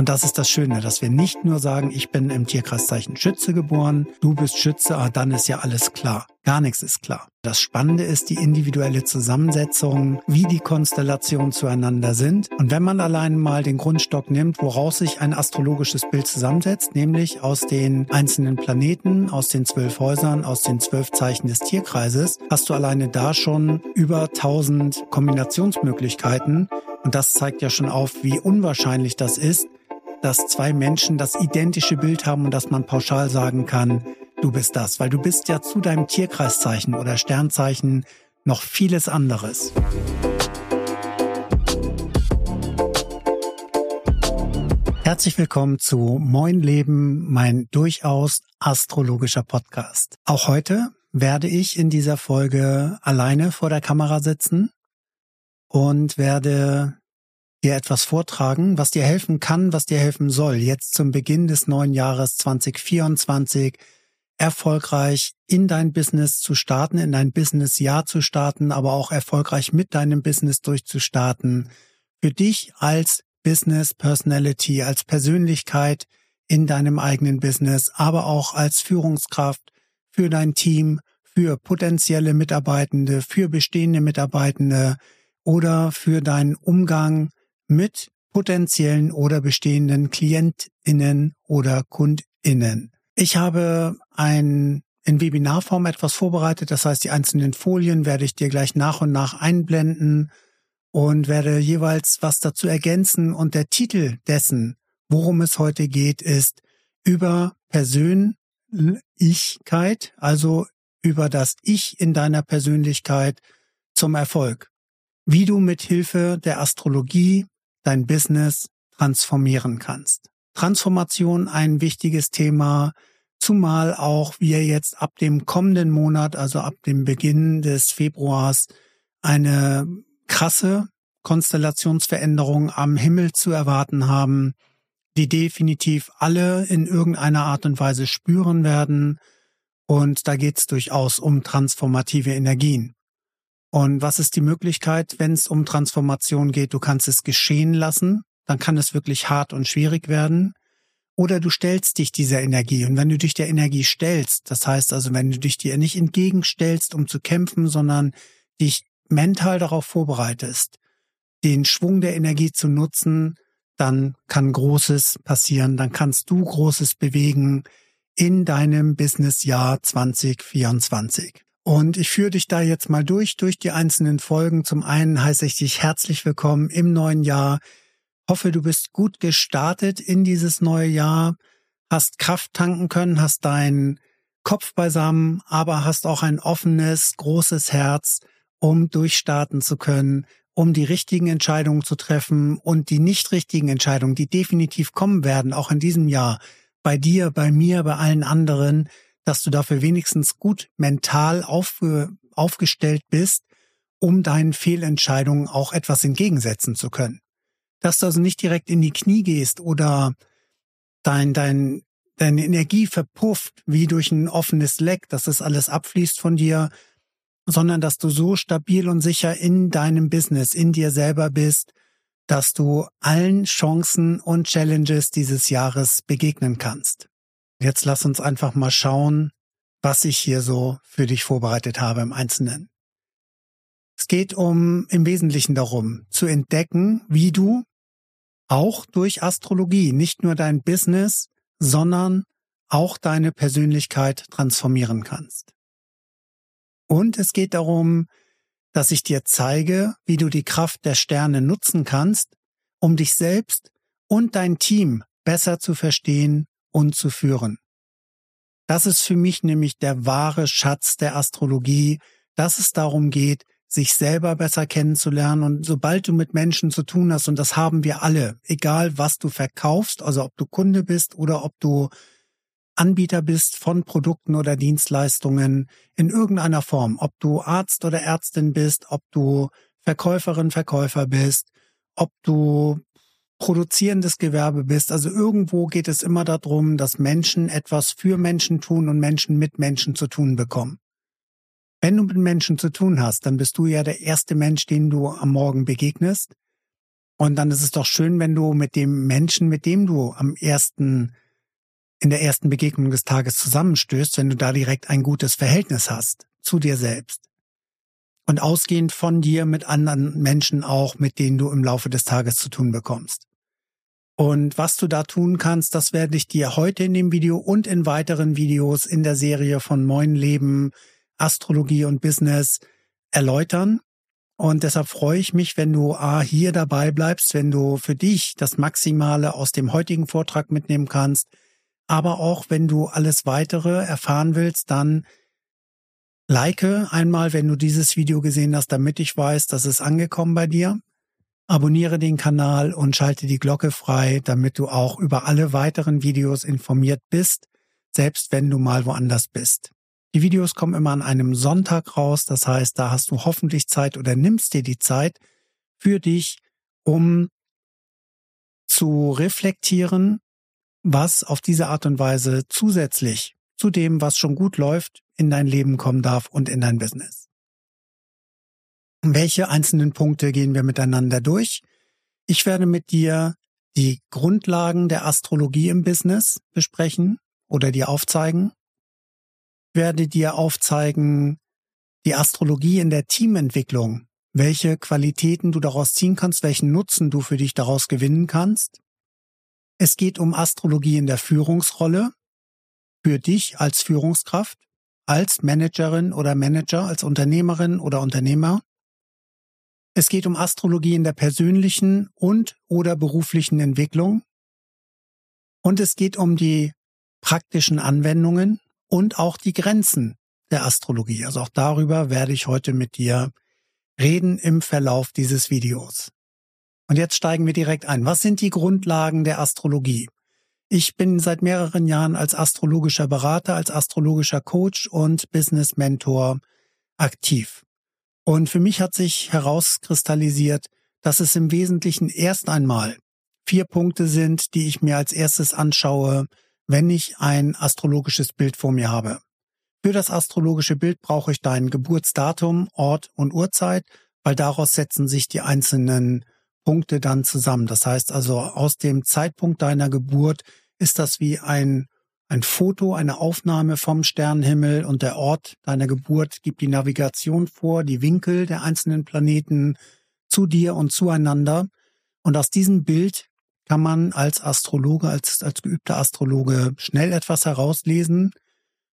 Und das ist das Schöne, dass wir nicht nur sagen, ich bin im Tierkreiszeichen Schütze geboren, du bist Schütze, ah, dann ist ja alles klar. Gar nichts ist klar. Das Spannende ist die individuelle Zusammensetzung, wie die Konstellationen zueinander sind. Und wenn man allein mal den Grundstock nimmt, woraus sich ein astrologisches Bild zusammensetzt, nämlich aus den einzelnen Planeten, aus den zwölf Häusern, aus den zwölf Zeichen des Tierkreises, hast du alleine da schon über 1000 Kombinationsmöglichkeiten. Und das zeigt ja schon auf, wie unwahrscheinlich das ist, dass zwei Menschen das identische Bild haben und dass man pauschal sagen kann, du bist das, weil du bist ja zu deinem Tierkreiszeichen oder Sternzeichen noch vieles anderes. Herzlich willkommen zu Moin Leben, mein durchaus astrologischer Podcast. Auch heute werde ich in dieser Folge alleine vor der Kamera sitzen und werde dir etwas vortragen, was dir helfen kann, was dir helfen soll, jetzt zum Beginn des neuen Jahres 2024 erfolgreich in dein Business zu starten, in dein Business-Jahr zu starten, aber auch erfolgreich mit deinem Business durchzustarten. Für dich als Business Personality, als Persönlichkeit in deinem eigenen Business, aber auch als Führungskraft für dein Team, für potenzielle Mitarbeitende, für bestehende Mitarbeitende oder für deinen Umgang mit potenziellen oder bestehenden Klientinnen oder Kundinnen. Ich habe ein in Webinarform etwas vorbereitet, das heißt, die einzelnen Folien werde ich dir gleich nach und nach einblenden und werde jeweils was dazu ergänzen und der Titel dessen, worum es heute geht, ist über Persönlichkeit, also über das Ich in deiner Persönlichkeit zum Erfolg. Wie du mit Hilfe der Astrologie dein Business transformieren kannst. Transformation ein wichtiges Thema, zumal auch wir jetzt ab dem kommenden Monat, also ab dem Beginn des Februars, eine krasse Konstellationsveränderung am Himmel zu erwarten haben, die definitiv alle in irgendeiner Art und Weise spüren werden. Und da geht es durchaus um transformative Energien. Und was ist die Möglichkeit, wenn es um Transformation geht? Du kannst es geschehen lassen, dann kann es wirklich hart und schwierig werden. Oder du stellst dich dieser Energie. Und wenn du dich der Energie stellst, das heißt also, wenn du dich dir nicht entgegenstellst, um zu kämpfen, sondern dich mental darauf vorbereitest, den Schwung der Energie zu nutzen, dann kann Großes passieren, dann kannst du Großes bewegen in deinem Businessjahr 2024. Und ich führe dich da jetzt mal durch, durch die einzelnen Folgen. Zum einen heiße ich dich herzlich willkommen im neuen Jahr. Hoffe, du bist gut gestartet in dieses neue Jahr, hast Kraft tanken können, hast deinen Kopf beisammen, aber hast auch ein offenes, großes Herz, um durchstarten zu können, um die richtigen Entscheidungen zu treffen und die nicht richtigen Entscheidungen, die definitiv kommen werden, auch in diesem Jahr, bei dir, bei mir, bei allen anderen, dass du dafür wenigstens gut mental auf, aufgestellt bist, um deinen Fehlentscheidungen auch etwas entgegensetzen zu können. Dass du also nicht direkt in die Knie gehst oder dein, dein, deine Energie verpufft wie durch ein offenes Leck, dass das alles abfließt von dir, sondern dass du so stabil und sicher in deinem Business, in dir selber bist, dass du allen Chancen und Challenges dieses Jahres begegnen kannst. Jetzt lass uns einfach mal schauen, was ich hier so für dich vorbereitet habe im Einzelnen. Es geht um im Wesentlichen darum, zu entdecken, wie du auch durch Astrologie nicht nur dein Business, sondern auch deine Persönlichkeit transformieren kannst. Und es geht darum, dass ich dir zeige, wie du die Kraft der Sterne nutzen kannst, um dich selbst und dein Team besser zu verstehen und zu führen. Das ist für mich nämlich der wahre Schatz der Astrologie, dass es darum geht, sich selber besser kennenzulernen. Und sobald du mit Menschen zu tun hast, und das haben wir alle, egal was du verkaufst, also ob du Kunde bist oder ob du Anbieter bist von Produkten oder Dienstleistungen in irgendeiner Form, ob du Arzt oder Ärztin bist, ob du Verkäuferin, Verkäufer bist, ob du produzierendes Gewerbe bist. Also irgendwo geht es immer darum, dass Menschen etwas für Menschen tun und Menschen mit Menschen zu tun bekommen. Wenn du mit Menschen zu tun hast, dann bist du ja der erste Mensch, den du am Morgen begegnest. Und dann ist es doch schön, wenn du mit dem Menschen, mit dem du am ersten, in der ersten Begegnung des Tages zusammenstößt, wenn du da direkt ein gutes Verhältnis hast zu dir selbst. Und ausgehend von dir mit anderen Menschen auch, mit denen du im Laufe des Tages zu tun bekommst. Und was du da tun kannst, das werde ich dir heute in dem Video und in weiteren Videos in der Serie von Moin Leben, Astrologie und Business erläutern. Und deshalb freue ich mich, wenn du A, hier dabei bleibst, wenn du für dich das Maximale aus dem heutigen Vortrag mitnehmen kannst. Aber auch wenn du alles weitere erfahren willst, dann like einmal, wenn du dieses Video gesehen hast, damit ich weiß, dass es angekommen bei dir. Abonniere den Kanal und schalte die Glocke frei, damit du auch über alle weiteren Videos informiert bist, selbst wenn du mal woanders bist. Die Videos kommen immer an einem Sonntag raus, das heißt, da hast du hoffentlich Zeit oder nimmst dir die Zeit für dich, um zu reflektieren, was auf diese Art und Weise zusätzlich zu dem, was schon gut läuft, in dein Leben kommen darf und in dein Business. Welche einzelnen Punkte gehen wir miteinander durch? Ich werde mit dir die Grundlagen der Astrologie im Business besprechen oder dir aufzeigen werde dir aufzeigen, die Astrologie in der Teamentwicklung, welche Qualitäten du daraus ziehen kannst, welchen Nutzen du für dich daraus gewinnen kannst. Es geht um Astrologie in der Führungsrolle, für dich als Führungskraft, als Managerin oder Manager, als Unternehmerin oder Unternehmer. Es geht um Astrologie in der persönlichen und oder beruflichen Entwicklung. Und es geht um die praktischen Anwendungen und auch die Grenzen der Astrologie. Also auch darüber werde ich heute mit dir reden im Verlauf dieses Videos. Und jetzt steigen wir direkt ein. Was sind die Grundlagen der Astrologie? Ich bin seit mehreren Jahren als astrologischer Berater, als astrologischer Coach und Business Mentor aktiv. Und für mich hat sich herauskristallisiert, dass es im Wesentlichen erst einmal vier Punkte sind, die ich mir als erstes anschaue, wenn ich ein astrologisches Bild vor mir habe. Für das astrologische Bild brauche ich dein Geburtsdatum, Ort und Uhrzeit, weil daraus setzen sich die einzelnen Punkte dann zusammen. Das heißt also, aus dem Zeitpunkt deiner Geburt ist das wie ein, ein Foto, eine Aufnahme vom Sternenhimmel und der Ort deiner Geburt gibt die Navigation vor, die Winkel der einzelnen Planeten zu dir und zueinander. Und aus diesem Bild kann man als Astrologe, als, als geübter Astrologe schnell etwas herauslesen.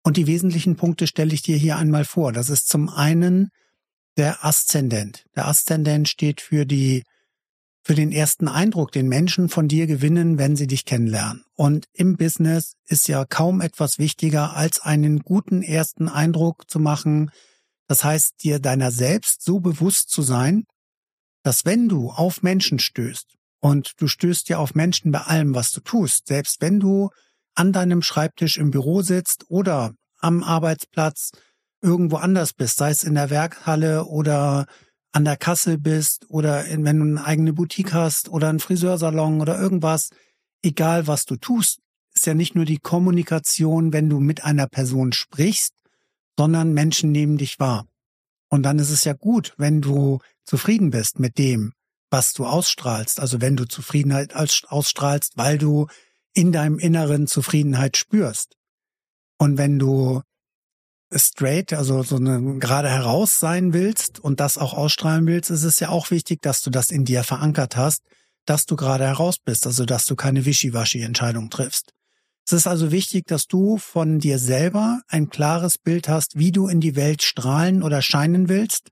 Und die wesentlichen Punkte stelle ich dir hier einmal vor. Das ist zum einen der Aszendent. Der Aszendent steht für die, für den ersten Eindruck, den Menschen von dir gewinnen, wenn sie dich kennenlernen. Und im Business ist ja kaum etwas wichtiger, als einen guten ersten Eindruck zu machen. Das heißt, dir deiner selbst so bewusst zu sein, dass wenn du auf Menschen stößt, und du stößt ja auf Menschen bei allem, was du tust. Selbst wenn du an deinem Schreibtisch im Büro sitzt oder am Arbeitsplatz irgendwo anders bist, sei es in der Werkhalle oder an der Kasse bist oder in, wenn du eine eigene Boutique hast oder einen Friseursalon oder irgendwas, egal was du tust, ist ja nicht nur die Kommunikation, wenn du mit einer Person sprichst, sondern Menschen nehmen dich wahr. Und dann ist es ja gut, wenn du zufrieden bist mit dem, was du ausstrahlst. Also wenn du Zufriedenheit ausstrahlst, weil du in deinem Inneren Zufriedenheit spürst. Und wenn du straight, also so eine gerade heraus sein willst und das auch ausstrahlen willst, ist es ja auch wichtig, dass du das in dir verankert hast, dass du gerade heraus bist, also dass du keine Wischiwaschi-Entscheidung triffst. Es ist also wichtig, dass du von dir selber ein klares Bild hast, wie du in die Welt strahlen oder scheinen willst.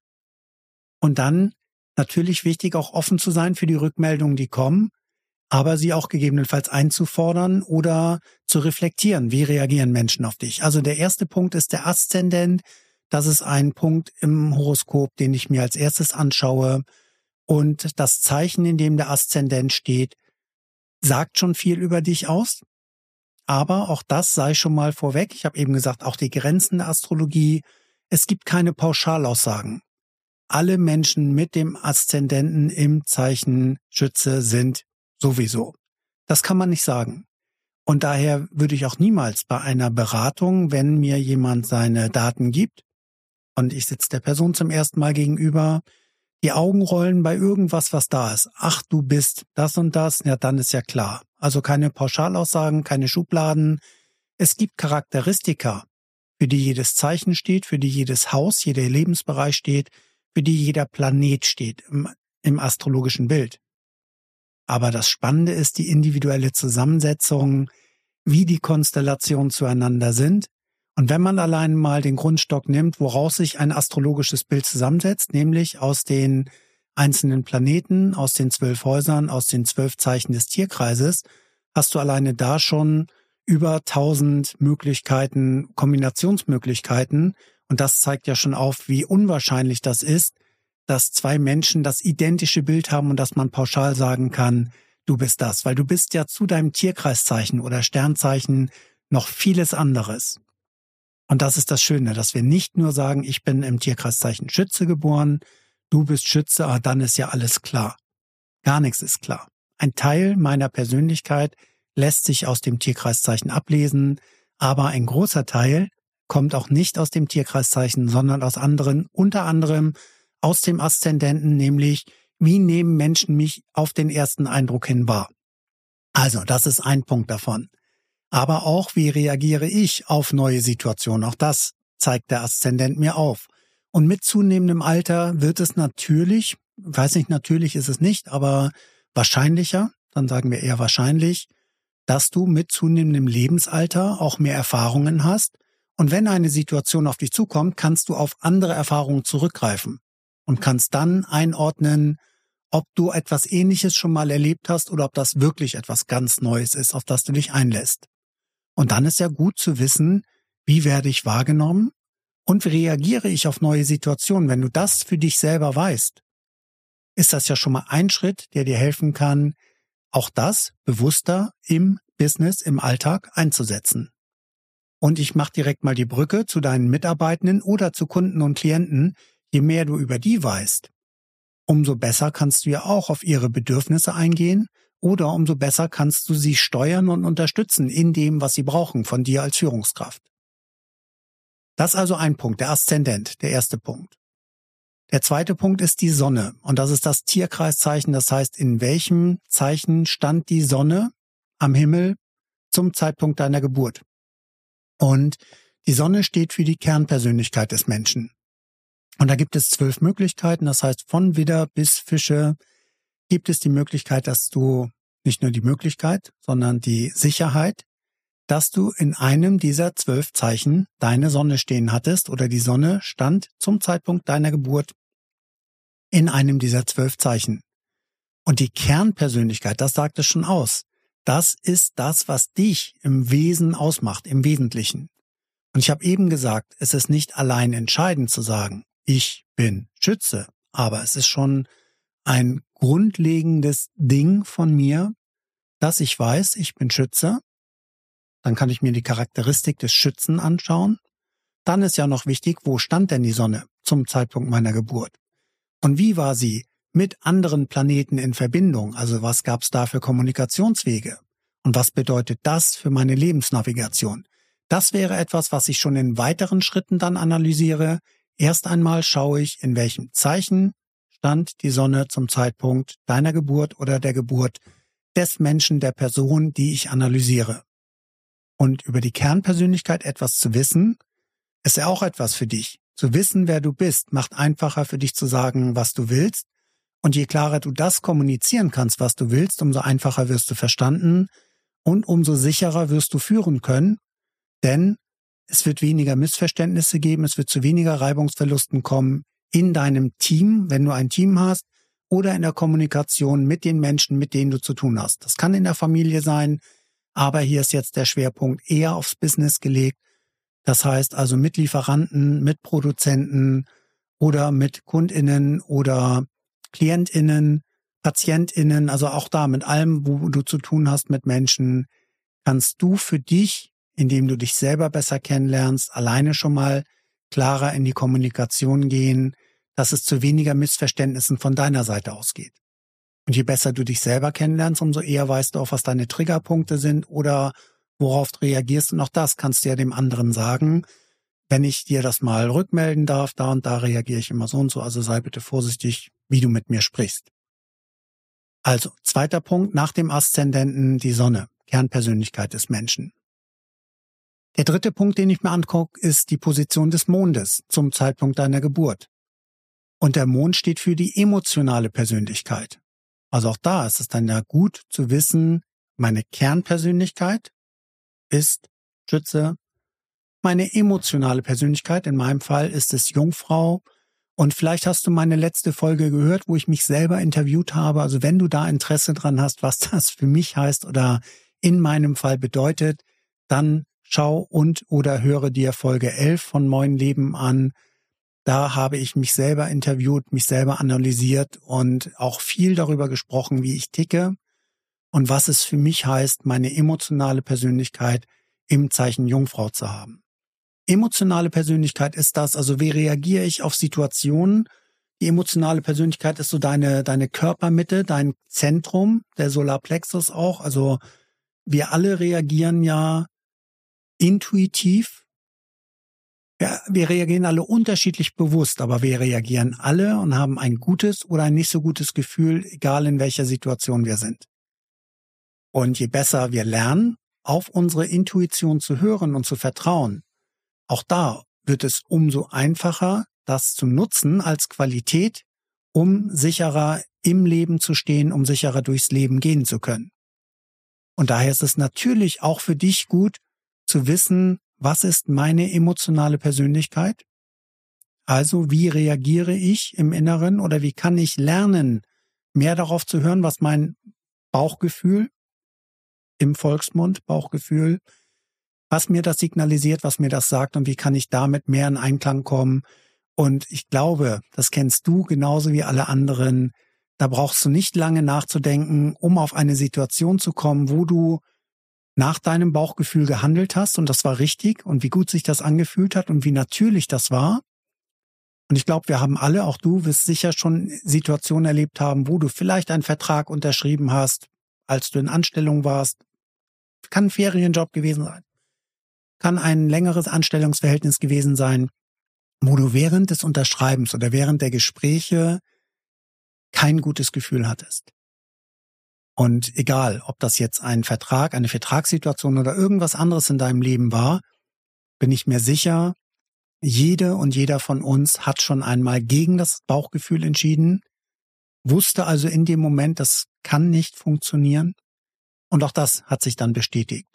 Und dann natürlich wichtig, auch offen zu sein für die Rückmeldungen, die kommen, aber sie auch gegebenenfalls einzufordern oder zu reflektieren. Wie reagieren Menschen auf dich? Also der erste Punkt ist der Aszendent. Das ist ein Punkt im Horoskop, den ich mir als erstes anschaue. Und das Zeichen, in dem der Aszendent steht, sagt schon viel über dich aus. Aber auch das sei schon mal vorweg. Ich habe eben gesagt, auch die Grenzen der Astrologie. Es gibt keine Pauschalaussagen alle Menschen mit dem Aszendenten im Zeichen Schütze sind sowieso. Das kann man nicht sagen. Und daher würde ich auch niemals bei einer Beratung, wenn mir jemand seine Daten gibt und ich sitze der Person zum ersten Mal gegenüber, die Augen rollen bei irgendwas, was da ist. Ach, du bist das und das, ja, dann ist ja klar. Also keine Pauschalaussagen, keine Schubladen. Es gibt Charakteristika, für die jedes Zeichen steht, für die jedes Haus, jeder Lebensbereich steht, für die jeder Planet steht im, im astrologischen Bild. Aber das Spannende ist die individuelle Zusammensetzung, wie die Konstellationen zueinander sind. Und wenn man allein mal den Grundstock nimmt, woraus sich ein astrologisches Bild zusammensetzt, nämlich aus den einzelnen Planeten, aus den zwölf Häusern, aus den zwölf Zeichen des Tierkreises, hast du alleine da schon über tausend Möglichkeiten, Kombinationsmöglichkeiten. Und das zeigt ja schon auf, wie unwahrscheinlich das ist, dass zwei Menschen das identische Bild haben und dass man pauschal sagen kann, du bist das, weil du bist ja zu deinem Tierkreiszeichen oder Sternzeichen noch vieles anderes. Und das ist das Schöne, dass wir nicht nur sagen, ich bin im Tierkreiszeichen Schütze geboren, du bist Schütze, ah, dann ist ja alles klar. Gar nichts ist klar. Ein Teil meiner Persönlichkeit lässt sich aus dem Tierkreiszeichen ablesen, aber ein großer Teil kommt auch nicht aus dem Tierkreiszeichen, sondern aus anderen, unter anderem aus dem Aszendenten, nämlich wie nehmen Menschen mich auf den ersten Eindruck hin wahr. Also, das ist ein Punkt davon. Aber auch, wie reagiere ich auf neue Situationen? Auch das zeigt der Aszendent mir auf. Und mit zunehmendem Alter wird es natürlich, weiß nicht, natürlich ist es nicht, aber wahrscheinlicher, dann sagen wir eher wahrscheinlich, dass du mit zunehmendem Lebensalter auch mehr Erfahrungen hast. Und wenn eine Situation auf dich zukommt, kannst du auf andere Erfahrungen zurückgreifen und kannst dann einordnen, ob du etwas Ähnliches schon mal erlebt hast oder ob das wirklich etwas ganz Neues ist, auf das du dich einlässt. Und dann ist ja gut zu wissen, wie werde ich wahrgenommen und wie reagiere ich auf neue Situationen. Wenn du das für dich selber weißt, ist das ja schon mal ein Schritt, der dir helfen kann, auch das bewusster im Business, im Alltag einzusetzen. Und ich mache direkt mal die Brücke zu deinen Mitarbeitenden oder zu Kunden und Klienten. Je mehr du über die weißt, umso besser kannst du ja auch auf ihre Bedürfnisse eingehen oder umso besser kannst du sie steuern und unterstützen in dem, was sie brauchen von dir als Führungskraft. Das ist also ein Punkt, der Aszendent, der erste Punkt. Der zweite Punkt ist die Sonne. Und das ist das Tierkreiszeichen. Das heißt, in welchem Zeichen stand die Sonne am Himmel zum Zeitpunkt deiner Geburt? Und die Sonne steht für die Kernpersönlichkeit des Menschen. Und da gibt es zwölf Möglichkeiten. Das heißt, von Widder bis Fische gibt es die Möglichkeit, dass du nicht nur die Möglichkeit, sondern die Sicherheit, dass du in einem dieser zwölf Zeichen deine Sonne stehen hattest oder die Sonne stand zum Zeitpunkt deiner Geburt in einem dieser zwölf Zeichen. Und die Kernpersönlichkeit, das sagt es schon aus. Das ist das, was dich im Wesen ausmacht, im Wesentlichen. Und ich habe eben gesagt, es ist nicht allein entscheidend zu sagen, ich bin Schütze, aber es ist schon ein grundlegendes Ding von mir, dass ich weiß, ich bin Schütze. Dann kann ich mir die Charakteristik des Schützen anschauen. Dann ist ja noch wichtig, wo stand denn die Sonne zum Zeitpunkt meiner Geburt? Und wie war sie mit anderen Planeten in Verbindung? Also was gab es da für Kommunikationswege? Und was bedeutet das für meine Lebensnavigation? Das wäre etwas, was ich schon in weiteren Schritten dann analysiere. Erst einmal schaue ich, in welchem Zeichen stand die Sonne zum Zeitpunkt deiner Geburt oder der Geburt des Menschen, der Person, die ich analysiere. Und über die Kernpersönlichkeit etwas zu wissen, ist ja auch etwas für dich. Zu wissen, wer du bist, macht einfacher für dich zu sagen, was du willst. Und je klarer du das kommunizieren kannst, was du willst, umso einfacher wirst du verstanden und umso sicherer wirst du führen können. Denn es wird weniger Missverständnisse geben, es wird zu weniger Reibungsverlusten kommen in deinem Team, wenn du ein Team hast, oder in der Kommunikation mit den Menschen, mit denen du zu tun hast. Das kann in der Familie sein, aber hier ist jetzt der Schwerpunkt eher aufs Business gelegt. Das heißt also mit Lieferanten, mit Produzenten oder mit Kundinnen oder Klientinnen, Patientinnen, also auch da mit allem, wo du zu tun hast mit Menschen, kannst du für dich, indem du dich selber besser kennenlernst, alleine schon mal klarer in die Kommunikation gehen, dass es zu weniger Missverständnissen von deiner Seite ausgeht. Und je besser du dich selber kennenlernst, umso eher weißt du auch, was deine Triggerpunkte sind oder worauf du reagierst. Und auch das kannst du ja dem anderen sagen. Wenn ich dir das mal rückmelden darf, da und da reagiere ich immer so und so, also sei bitte vorsichtig, wie du mit mir sprichst. Also, zweiter Punkt, nach dem Aszendenten die Sonne, Kernpersönlichkeit des Menschen. Der dritte Punkt, den ich mir angucke, ist die Position des Mondes zum Zeitpunkt deiner Geburt. Und der Mond steht für die emotionale Persönlichkeit. Also auch da ist es dann ja gut zu wissen, meine Kernpersönlichkeit ist Schütze. Meine emotionale Persönlichkeit, in meinem Fall ist es Jungfrau. Und vielleicht hast du meine letzte Folge gehört, wo ich mich selber interviewt habe. Also wenn du da Interesse dran hast, was das für mich heißt oder in meinem Fall bedeutet, dann schau und oder höre dir Folge 11 von Moin Leben an. Da habe ich mich selber interviewt, mich selber analysiert und auch viel darüber gesprochen, wie ich ticke und was es für mich heißt, meine emotionale Persönlichkeit im Zeichen Jungfrau zu haben. Emotionale Persönlichkeit ist das, also wie reagiere ich auf Situationen? Die emotionale Persönlichkeit ist so deine, deine Körpermitte, dein Zentrum, der Solarplexus auch. Also wir alle reagieren ja intuitiv ja, wir reagieren alle unterschiedlich bewusst, aber wir reagieren alle und haben ein gutes oder ein nicht so gutes Gefühl, egal in welcher Situation wir sind. Und je besser wir lernen, auf unsere Intuition zu hören und zu vertrauen, auch da wird es umso einfacher, das zu nutzen als Qualität, um sicherer im Leben zu stehen, um sicherer durchs Leben gehen zu können. Und daher ist es natürlich auch für dich gut zu wissen, was ist meine emotionale Persönlichkeit? Also wie reagiere ich im Inneren oder wie kann ich lernen, mehr darauf zu hören, was mein Bauchgefühl im Volksmund, Bauchgefühl, was mir das signalisiert, was mir das sagt und wie kann ich damit mehr in Einklang kommen. Und ich glaube, das kennst du genauso wie alle anderen. Da brauchst du nicht lange nachzudenken, um auf eine Situation zu kommen, wo du nach deinem Bauchgefühl gehandelt hast und das war richtig und wie gut sich das angefühlt hat und wie natürlich das war. Und ich glaube, wir haben alle, auch du wirst sicher schon Situationen erlebt haben, wo du vielleicht einen Vertrag unterschrieben hast, als du in Anstellung warst. Kann ein Ferienjob gewesen sein. Kann ein längeres Anstellungsverhältnis gewesen sein, wo du während des Unterschreibens oder während der Gespräche kein gutes Gefühl hattest. Und egal, ob das jetzt ein Vertrag, eine Vertragssituation oder irgendwas anderes in deinem Leben war, bin ich mir sicher, jede und jeder von uns hat schon einmal gegen das Bauchgefühl entschieden, wusste also in dem Moment, das kann nicht funktionieren. Und auch das hat sich dann bestätigt.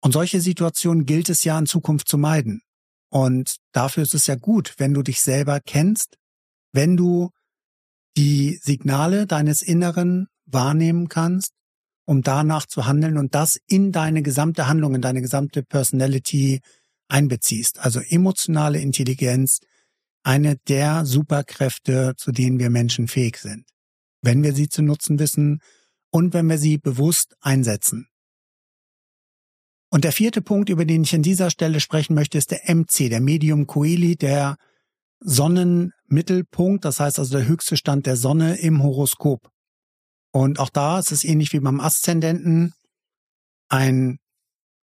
Und solche Situationen gilt es ja in Zukunft zu meiden. Und dafür ist es ja gut, wenn du dich selber kennst, wenn du die Signale deines Inneren wahrnehmen kannst, um danach zu handeln und das in deine gesamte Handlung, in deine gesamte Personality einbeziehst. Also emotionale Intelligenz, eine der Superkräfte, zu denen wir Menschen fähig sind. Wenn wir sie zu nutzen wissen und wenn wir sie bewusst einsetzen. Und der vierte Punkt, über den ich an dieser Stelle sprechen möchte, ist der MC, der Medium Coeli, der Sonnenmittelpunkt, das heißt also der höchste Stand der Sonne im Horoskop. Und auch da ist es ähnlich wie beim Aszendenten ein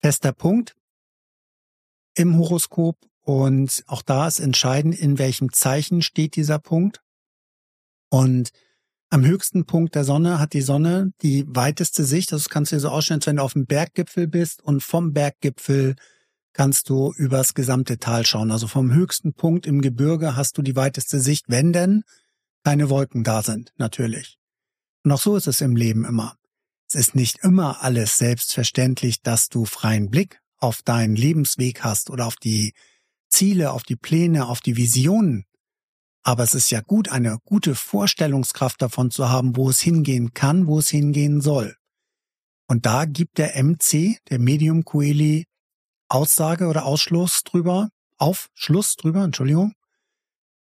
fester Punkt im Horoskop. Und auch da ist entscheidend, in welchem Zeichen steht dieser Punkt. Und am höchsten Punkt der Sonne hat die Sonne die weiteste Sicht. Das kannst du dir so ausstellen, als wenn du auf dem Berggipfel bist und vom Berggipfel kannst du übers gesamte Tal schauen. Also vom höchsten Punkt im Gebirge hast du die weiteste Sicht, wenn denn keine Wolken da sind, natürlich. Und auch so ist es im Leben immer. Es ist nicht immer alles selbstverständlich, dass du freien Blick auf deinen Lebensweg hast oder auf die Ziele, auf die Pläne, auf die Visionen. Aber es ist ja gut, eine gute Vorstellungskraft davon zu haben, wo es hingehen kann, wo es hingehen soll. Und da gibt der MC, der Medium Coeli, Aussage oder Ausschluss drüber, Aufschluss drüber, Entschuldigung,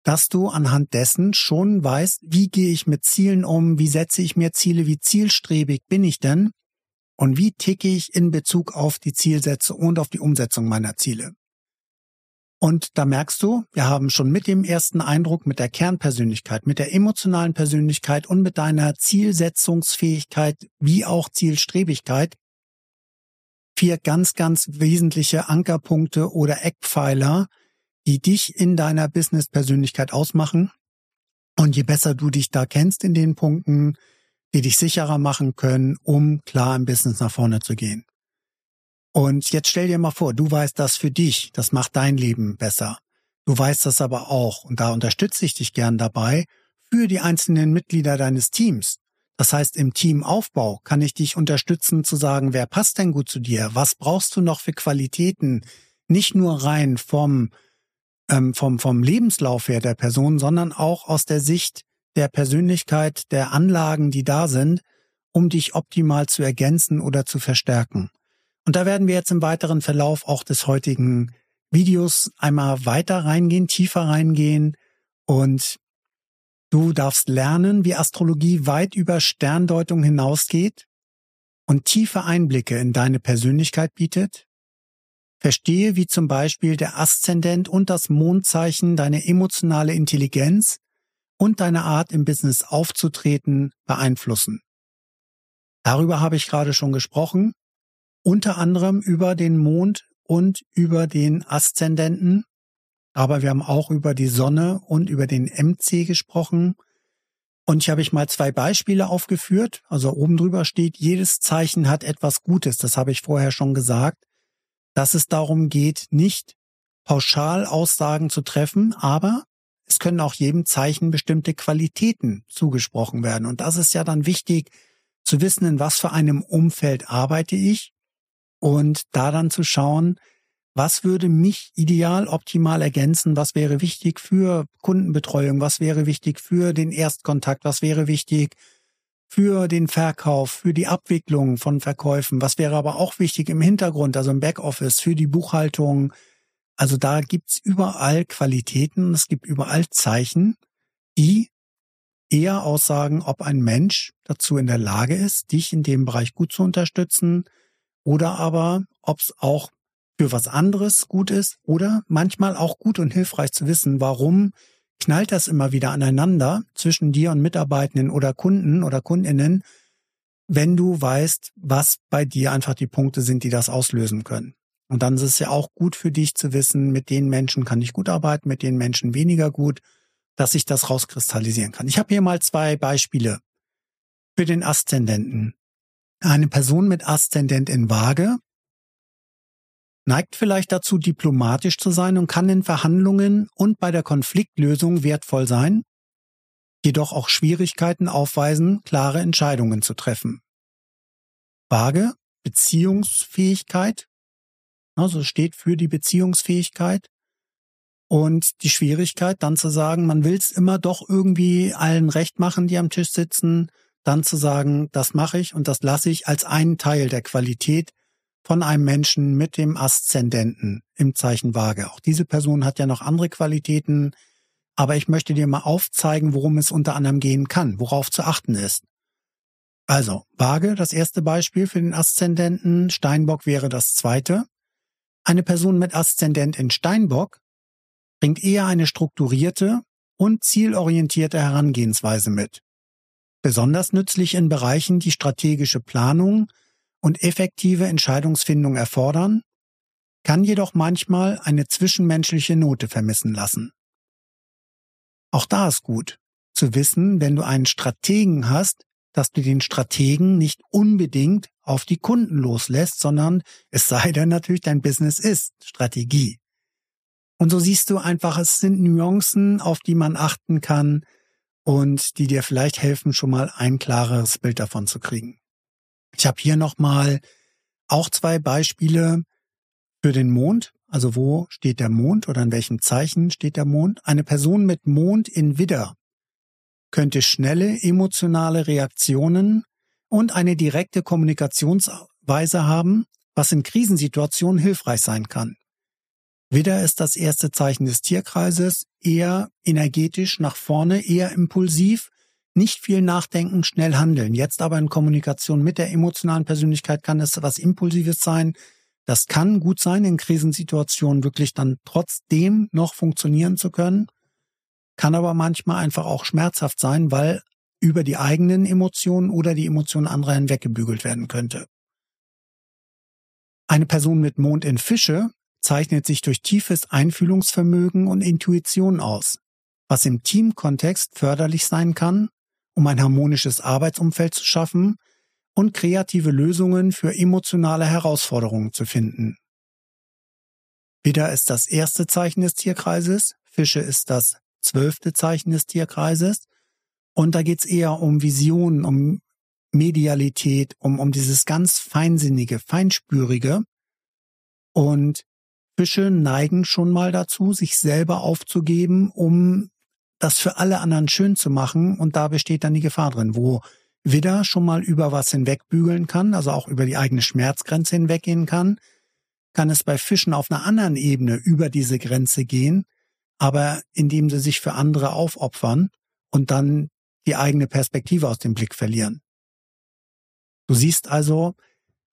dass du anhand dessen schon weißt, wie gehe ich mit Zielen um, wie setze ich mir Ziele, wie zielstrebig bin ich denn und wie ticke ich in Bezug auf die Zielsätze und auf die Umsetzung meiner Ziele. Und da merkst du, wir haben schon mit dem ersten Eindruck, mit der Kernpersönlichkeit, mit der emotionalen Persönlichkeit und mit deiner Zielsetzungsfähigkeit wie auch Zielstrebigkeit vier ganz, ganz wesentliche Ankerpunkte oder Eckpfeiler, die dich in deiner Business-Persönlichkeit ausmachen Und je besser du dich da kennst in den Punkten, die dich sicherer machen können, um klar im Business nach vorne zu gehen. Und jetzt stell dir mal vor, du weißt das für dich, das macht dein Leben besser. Du weißt das aber auch und da unterstütze ich dich gern dabei für die einzelnen Mitglieder deines Teams. Das heißt, im Teamaufbau kann ich dich unterstützen zu sagen, wer passt denn gut zu dir? Was brauchst du noch für Qualitäten? Nicht nur rein vom, ähm, vom, vom Lebenslauf her der Person, sondern auch aus der Sicht der Persönlichkeit, der Anlagen, die da sind, um dich optimal zu ergänzen oder zu verstärken. Und da werden wir jetzt im weiteren Verlauf auch des heutigen Videos einmal weiter reingehen, tiefer reingehen und du darfst lernen, wie Astrologie weit über Sterndeutung hinausgeht und tiefe Einblicke in deine Persönlichkeit bietet. Verstehe, wie zum Beispiel der Aszendent und das Mondzeichen deine emotionale Intelligenz und deine Art im Business aufzutreten beeinflussen. Darüber habe ich gerade schon gesprochen unter anderem über den Mond und über den Aszendenten. Aber wir haben auch über die Sonne und über den MC gesprochen. Und ich habe ich mal zwei Beispiele aufgeführt. Also oben drüber steht, jedes Zeichen hat etwas Gutes. Das habe ich vorher schon gesagt, dass es darum geht, nicht pauschal Aussagen zu treffen, aber es können auch jedem Zeichen bestimmte Qualitäten zugesprochen werden. Und das ist ja dann wichtig zu wissen, in was für einem Umfeld arbeite ich und da dann zu schauen, was würde mich ideal optimal ergänzen, was wäre wichtig für Kundenbetreuung, was wäre wichtig für den Erstkontakt, was wäre wichtig für den Verkauf, für die Abwicklung von Verkäufen, was wäre aber auch wichtig im Hintergrund, also im Backoffice, für die Buchhaltung. Also da gibt's überall Qualitäten, es gibt überall Zeichen, die eher aussagen, ob ein Mensch dazu in der Lage ist, dich in dem Bereich gut zu unterstützen, oder aber ob es auch für was anderes gut ist oder manchmal auch gut und hilfreich zu wissen, warum knallt das immer wieder aneinander zwischen dir und Mitarbeitenden oder Kunden oder Kundinnen, wenn du weißt, was bei dir einfach die Punkte sind, die das auslösen können. Und dann ist es ja auch gut für dich zu wissen, mit den Menschen kann ich gut arbeiten, mit den Menschen weniger gut, dass ich das rauskristallisieren kann. Ich habe hier mal zwei Beispiele für den Aszendenten. Eine Person mit Aszendent in Waage neigt vielleicht dazu, diplomatisch zu sein und kann in Verhandlungen und bei der Konfliktlösung wertvoll sein, jedoch auch Schwierigkeiten aufweisen, klare Entscheidungen zu treffen. Waage, Beziehungsfähigkeit, also steht für die Beziehungsfähigkeit und die Schwierigkeit dann zu sagen, man will es immer doch irgendwie allen recht machen, die am Tisch sitzen, dann zu sagen, das mache ich und das lasse ich als einen Teil der Qualität von einem Menschen mit dem Aszendenten im Zeichen Waage. Auch diese Person hat ja noch andere Qualitäten, aber ich möchte dir mal aufzeigen, worum es unter anderem gehen kann, worauf zu achten ist. Also, Waage, das erste Beispiel für den Aszendenten, Steinbock wäre das zweite. Eine Person mit Aszendent in Steinbock bringt eher eine strukturierte und zielorientierte Herangehensweise mit besonders nützlich in Bereichen, die strategische Planung und effektive Entscheidungsfindung erfordern, kann jedoch manchmal eine zwischenmenschliche Note vermissen lassen. Auch da ist gut zu wissen, wenn du einen Strategen hast, dass du den Strategen nicht unbedingt auf die Kunden loslässt, sondern es sei denn natürlich dein Business ist Strategie. Und so siehst du einfach, es sind Nuancen, auf die man achten kann, und die dir vielleicht helfen, schon mal ein klareres Bild davon zu kriegen. Ich habe hier nochmal auch zwei Beispiele für den Mond. Also wo steht der Mond oder in welchem Zeichen steht der Mond? Eine Person mit Mond in Widder könnte schnelle emotionale Reaktionen und eine direkte Kommunikationsweise haben, was in Krisensituationen hilfreich sein kann. Widder ist das erste Zeichen des Tierkreises, eher energetisch nach vorne, eher impulsiv, nicht viel nachdenken, schnell handeln. Jetzt aber in Kommunikation mit der emotionalen Persönlichkeit kann es was Impulsives sein. Das kann gut sein, in Krisensituationen wirklich dann trotzdem noch funktionieren zu können, kann aber manchmal einfach auch schmerzhaft sein, weil über die eigenen Emotionen oder die Emotionen anderer hinweggebügelt werden könnte. Eine Person mit Mond in Fische zeichnet sich durch tiefes Einfühlungsvermögen und Intuition aus. was im Teamkontext förderlich sein kann, um ein harmonisches Arbeitsumfeld zu schaffen und kreative Lösungen für emotionale Herausforderungen zu finden. Widder ist das erste Zeichen des Tierkreises, Fische ist das zwölfte Zeichen des Tierkreises und da geht's eher um Visionen, um Medialität, um, um dieses ganz feinsinnige, feinspürige. Und Fische neigen schon mal dazu, sich selber aufzugeben, um das für alle anderen schön zu machen. Und da besteht dann die Gefahr drin, wo Widder schon mal über was hinwegbügeln kann, also auch über die eigene Schmerzgrenze hinweggehen kann, kann es bei Fischen auf einer anderen Ebene über diese Grenze gehen, aber indem sie sich für andere aufopfern und dann die eigene Perspektive aus dem Blick verlieren. Du siehst also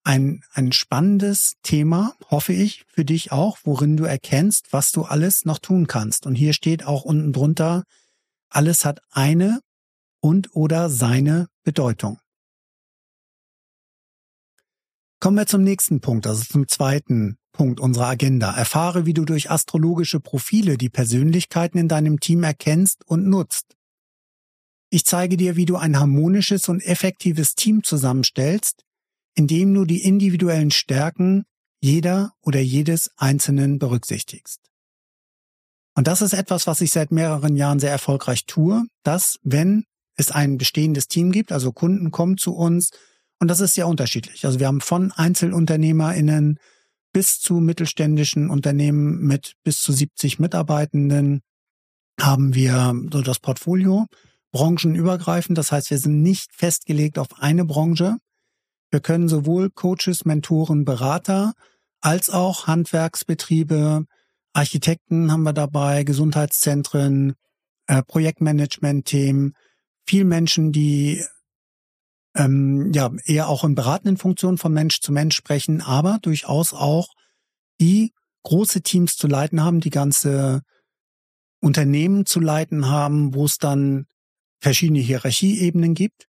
ein, ein spannendes Thema, hoffe ich, für dich auch, worin du erkennst, was du alles noch tun kannst. Und hier steht auch unten drunter, alles hat eine und oder seine Bedeutung. Kommen wir zum nächsten Punkt, also zum zweiten Punkt unserer Agenda. Erfahre, wie du durch astrologische Profile die Persönlichkeiten in deinem Team erkennst und nutzt. Ich zeige dir, wie du ein harmonisches und effektives Team zusammenstellst, indem du die individuellen Stärken jeder oder jedes Einzelnen berücksichtigst. Und das ist etwas, was ich seit mehreren Jahren sehr erfolgreich tue, dass wenn es ein bestehendes Team gibt, also Kunden kommen zu uns, und das ist sehr unterschiedlich. Also wir haben von EinzelunternehmerInnen bis zu mittelständischen Unternehmen mit bis zu 70 Mitarbeitenden haben wir so das Portfolio branchenübergreifend. Das heißt, wir sind nicht festgelegt auf eine Branche. Wir können sowohl Coaches, Mentoren, Berater als auch Handwerksbetriebe, Architekten haben wir dabei, Gesundheitszentren, äh, Projektmanagement-Themen, viel Menschen, die ähm, ja eher auch in beratenden Funktionen von Mensch zu Mensch sprechen, aber durchaus auch die große Teams zu leiten haben, die ganze Unternehmen zu leiten haben, wo es dann verschiedene Hierarchieebenen gibt.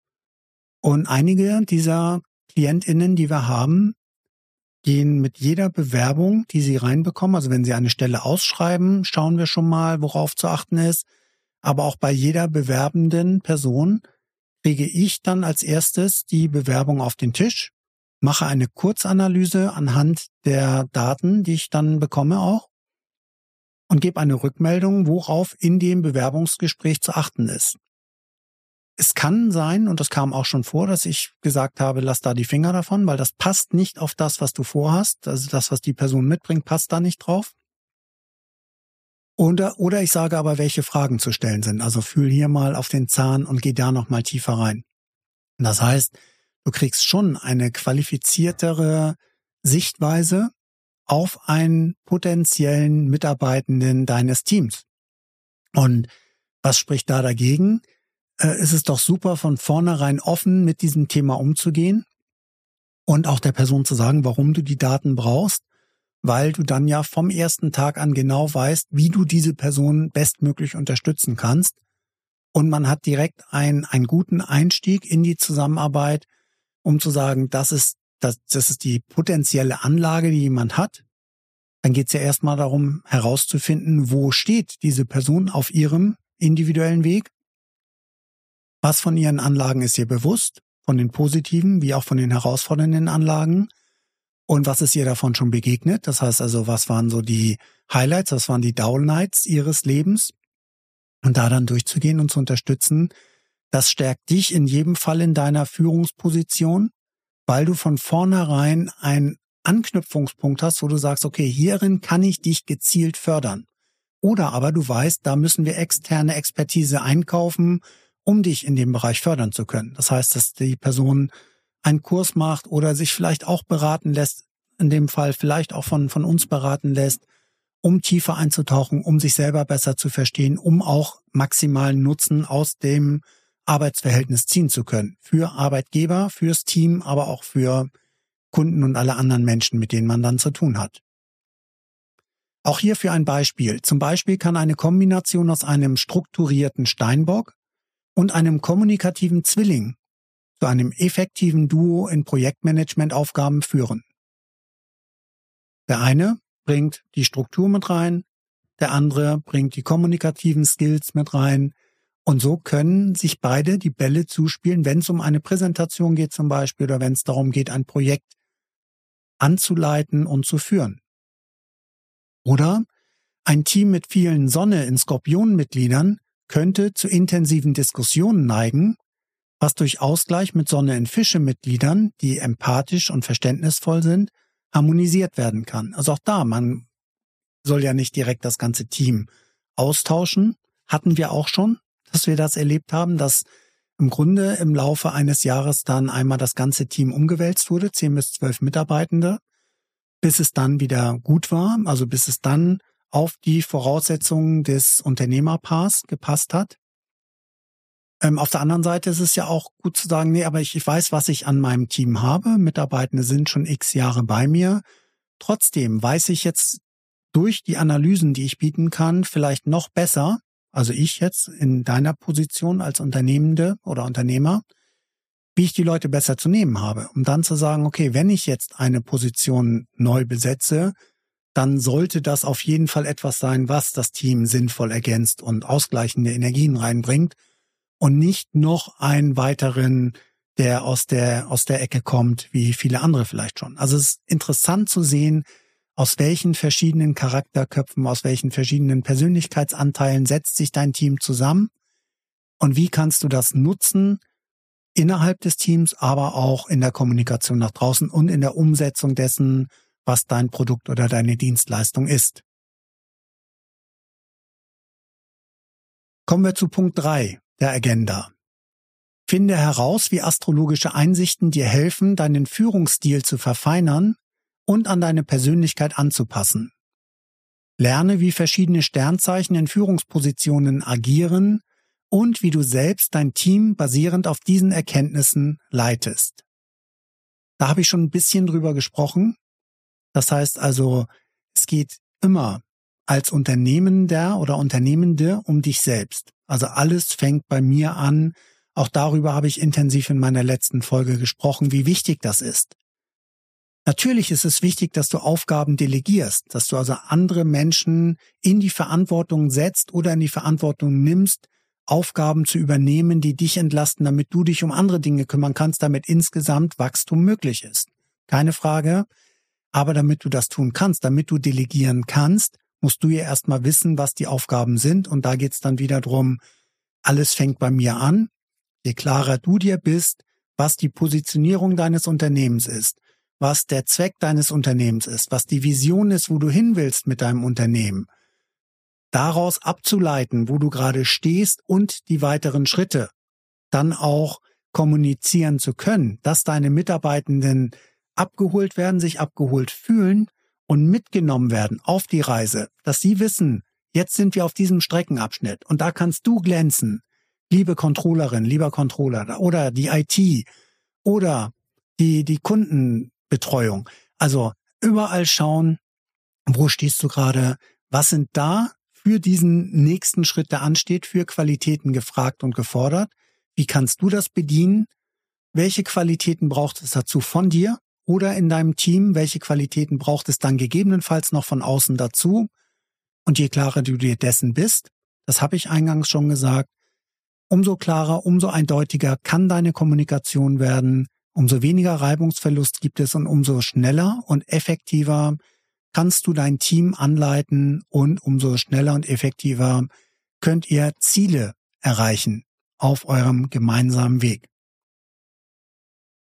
Und einige dieser KlientInnen, die wir haben, gehen mit jeder Bewerbung, die sie reinbekommen, also wenn sie eine Stelle ausschreiben, schauen wir schon mal, worauf zu achten ist. Aber auch bei jeder bewerbenden Person kriege ich dann als erstes die Bewerbung auf den Tisch, mache eine Kurzanalyse anhand der Daten, die ich dann bekomme auch und gebe eine Rückmeldung, worauf in dem Bewerbungsgespräch zu achten ist. Es kann sein, und das kam auch schon vor, dass ich gesagt habe, lass da die Finger davon, weil das passt nicht auf das, was du vorhast. Also das, was die Person mitbringt, passt da nicht drauf. Oder, oder ich sage aber, welche Fragen zu stellen sind. Also fühl hier mal auf den Zahn und geh da noch mal tiefer rein. Das heißt, du kriegst schon eine qualifiziertere Sichtweise auf einen potenziellen Mitarbeitenden deines Teams. Und was spricht da dagegen? Äh, ist es doch super, von vornherein offen mit diesem Thema umzugehen und auch der Person zu sagen, warum du die Daten brauchst weil du dann ja vom ersten Tag an genau weißt, wie du diese Person bestmöglich unterstützen kannst. Und man hat direkt ein, einen guten Einstieg in die Zusammenarbeit, um zu sagen, das ist, das, das ist die potenzielle Anlage, die jemand hat. Dann geht es ja erstmal darum, herauszufinden, wo steht diese Person auf ihrem individuellen Weg. Was von ihren Anlagen ist ihr bewusst, von den positiven wie auch von den herausfordernden Anlagen und was ist ihr davon schon begegnet? Das heißt also, was waren so die Highlights, was waren die Downlights ihres Lebens? Und da dann durchzugehen und zu unterstützen, das stärkt dich in jedem Fall in deiner Führungsposition, weil du von vornherein einen Anknüpfungspunkt hast, wo du sagst, okay, hierin kann ich dich gezielt fördern. Oder aber du weißt, da müssen wir externe Expertise einkaufen, um dich in dem Bereich fördern zu können. Das heißt, dass die Person einen Kurs macht oder sich vielleicht auch beraten lässt, in dem Fall vielleicht auch von, von uns beraten lässt, um tiefer einzutauchen, um sich selber besser zu verstehen, um auch maximalen Nutzen aus dem Arbeitsverhältnis ziehen zu können. Für Arbeitgeber, fürs Team, aber auch für Kunden und alle anderen Menschen, mit denen man dann zu tun hat. Auch hierfür ein Beispiel. Zum Beispiel kann eine Kombination aus einem strukturierten Steinbock und einem kommunikativen Zwilling zu einem effektiven Duo in Projektmanagementaufgaben führen. Der eine bringt die Struktur mit rein, der andere bringt die kommunikativen Skills mit rein. Und so können sich beide die Bälle zuspielen, wenn es um eine Präsentation geht zum Beispiel oder wenn es darum geht, ein Projekt anzuleiten und zu führen. Oder ein Team mit vielen Sonne in Skorpionenmitgliedern könnte zu intensiven Diskussionen neigen, was durch Ausgleich mit Sonne in Fische-Mitgliedern, die empathisch und verständnisvoll sind, harmonisiert werden kann. Also auch da, man soll ja nicht direkt das ganze Team austauschen. Hatten wir auch schon, dass wir das erlebt haben, dass im Grunde im Laufe eines Jahres dann einmal das ganze Team umgewälzt wurde, zehn bis zwölf Mitarbeitende, bis es dann wieder gut war, also bis es dann auf die Voraussetzungen des Unternehmerpaars gepasst hat. Ähm, auf der anderen Seite ist es ja auch gut zu sagen, nee, aber ich, ich weiß, was ich an meinem Team habe. Mitarbeitende sind schon x Jahre bei mir. Trotzdem weiß ich jetzt durch die Analysen, die ich bieten kann, vielleicht noch besser, also ich jetzt in deiner Position als Unternehmende oder Unternehmer, wie ich die Leute besser zu nehmen habe, um dann zu sagen, okay, wenn ich jetzt eine Position neu besetze, dann sollte das auf jeden Fall etwas sein, was das Team sinnvoll ergänzt und ausgleichende Energien reinbringt und nicht noch einen weiteren, der aus der, aus der Ecke kommt, wie viele andere vielleicht schon. Also es ist interessant zu sehen, aus welchen verschiedenen Charakterköpfen, aus welchen verschiedenen Persönlichkeitsanteilen setzt sich dein Team zusammen und wie kannst du das nutzen innerhalb des Teams, aber auch in der Kommunikation nach draußen und in der Umsetzung dessen, was dein Produkt oder deine Dienstleistung ist. Kommen wir zu Punkt drei der Agenda. Finde heraus, wie astrologische Einsichten dir helfen, deinen Führungsstil zu verfeinern und an deine Persönlichkeit anzupassen. Lerne, wie verschiedene Sternzeichen in Führungspositionen agieren und wie du selbst dein Team basierend auf diesen Erkenntnissen leitest. Da habe ich schon ein bisschen drüber gesprochen. Das heißt also, es geht immer als Unternehmender oder Unternehmende um dich selbst. Also alles fängt bei mir an. Auch darüber habe ich intensiv in meiner letzten Folge gesprochen, wie wichtig das ist. Natürlich ist es wichtig, dass du Aufgaben delegierst, dass du also andere Menschen in die Verantwortung setzt oder in die Verantwortung nimmst, Aufgaben zu übernehmen, die dich entlasten, damit du dich um andere Dinge kümmern kannst, damit insgesamt Wachstum möglich ist. Keine Frage. Aber damit du das tun kannst, damit du delegieren kannst, musst du ja erstmal wissen, was die Aufgaben sind. Und da geht's dann wieder drum, alles fängt bei mir an. Je klarer du dir bist, was die Positionierung deines Unternehmens ist, was der Zweck deines Unternehmens ist, was die Vision ist, wo du hin willst mit deinem Unternehmen, daraus abzuleiten, wo du gerade stehst und die weiteren Schritte, dann auch kommunizieren zu können, dass deine Mitarbeitenden abgeholt werden, sich abgeholt fühlen und mitgenommen werden auf die Reise, dass sie wissen, jetzt sind wir auf diesem Streckenabschnitt und da kannst du glänzen, liebe Controllerin, lieber Controller oder die IT oder die, die Kundenbetreuung. Also überall schauen, wo stehst du gerade, was sind da für diesen nächsten Schritt, der ansteht, für Qualitäten gefragt und gefordert. Wie kannst du das bedienen? Welche Qualitäten braucht es dazu von dir? Oder in deinem Team, welche Qualitäten braucht es dann gegebenenfalls noch von außen dazu. Und je klarer du dir dessen bist, das habe ich eingangs schon gesagt, umso klarer, umso eindeutiger kann deine Kommunikation werden, umso weniger Reibungsverlust gibt es und umso schneller und effektiver kannst du dein Team anleiten und umso schneller und effektiver könnt ihr Ziele erreichen auf eurem gemeinsamen Weg.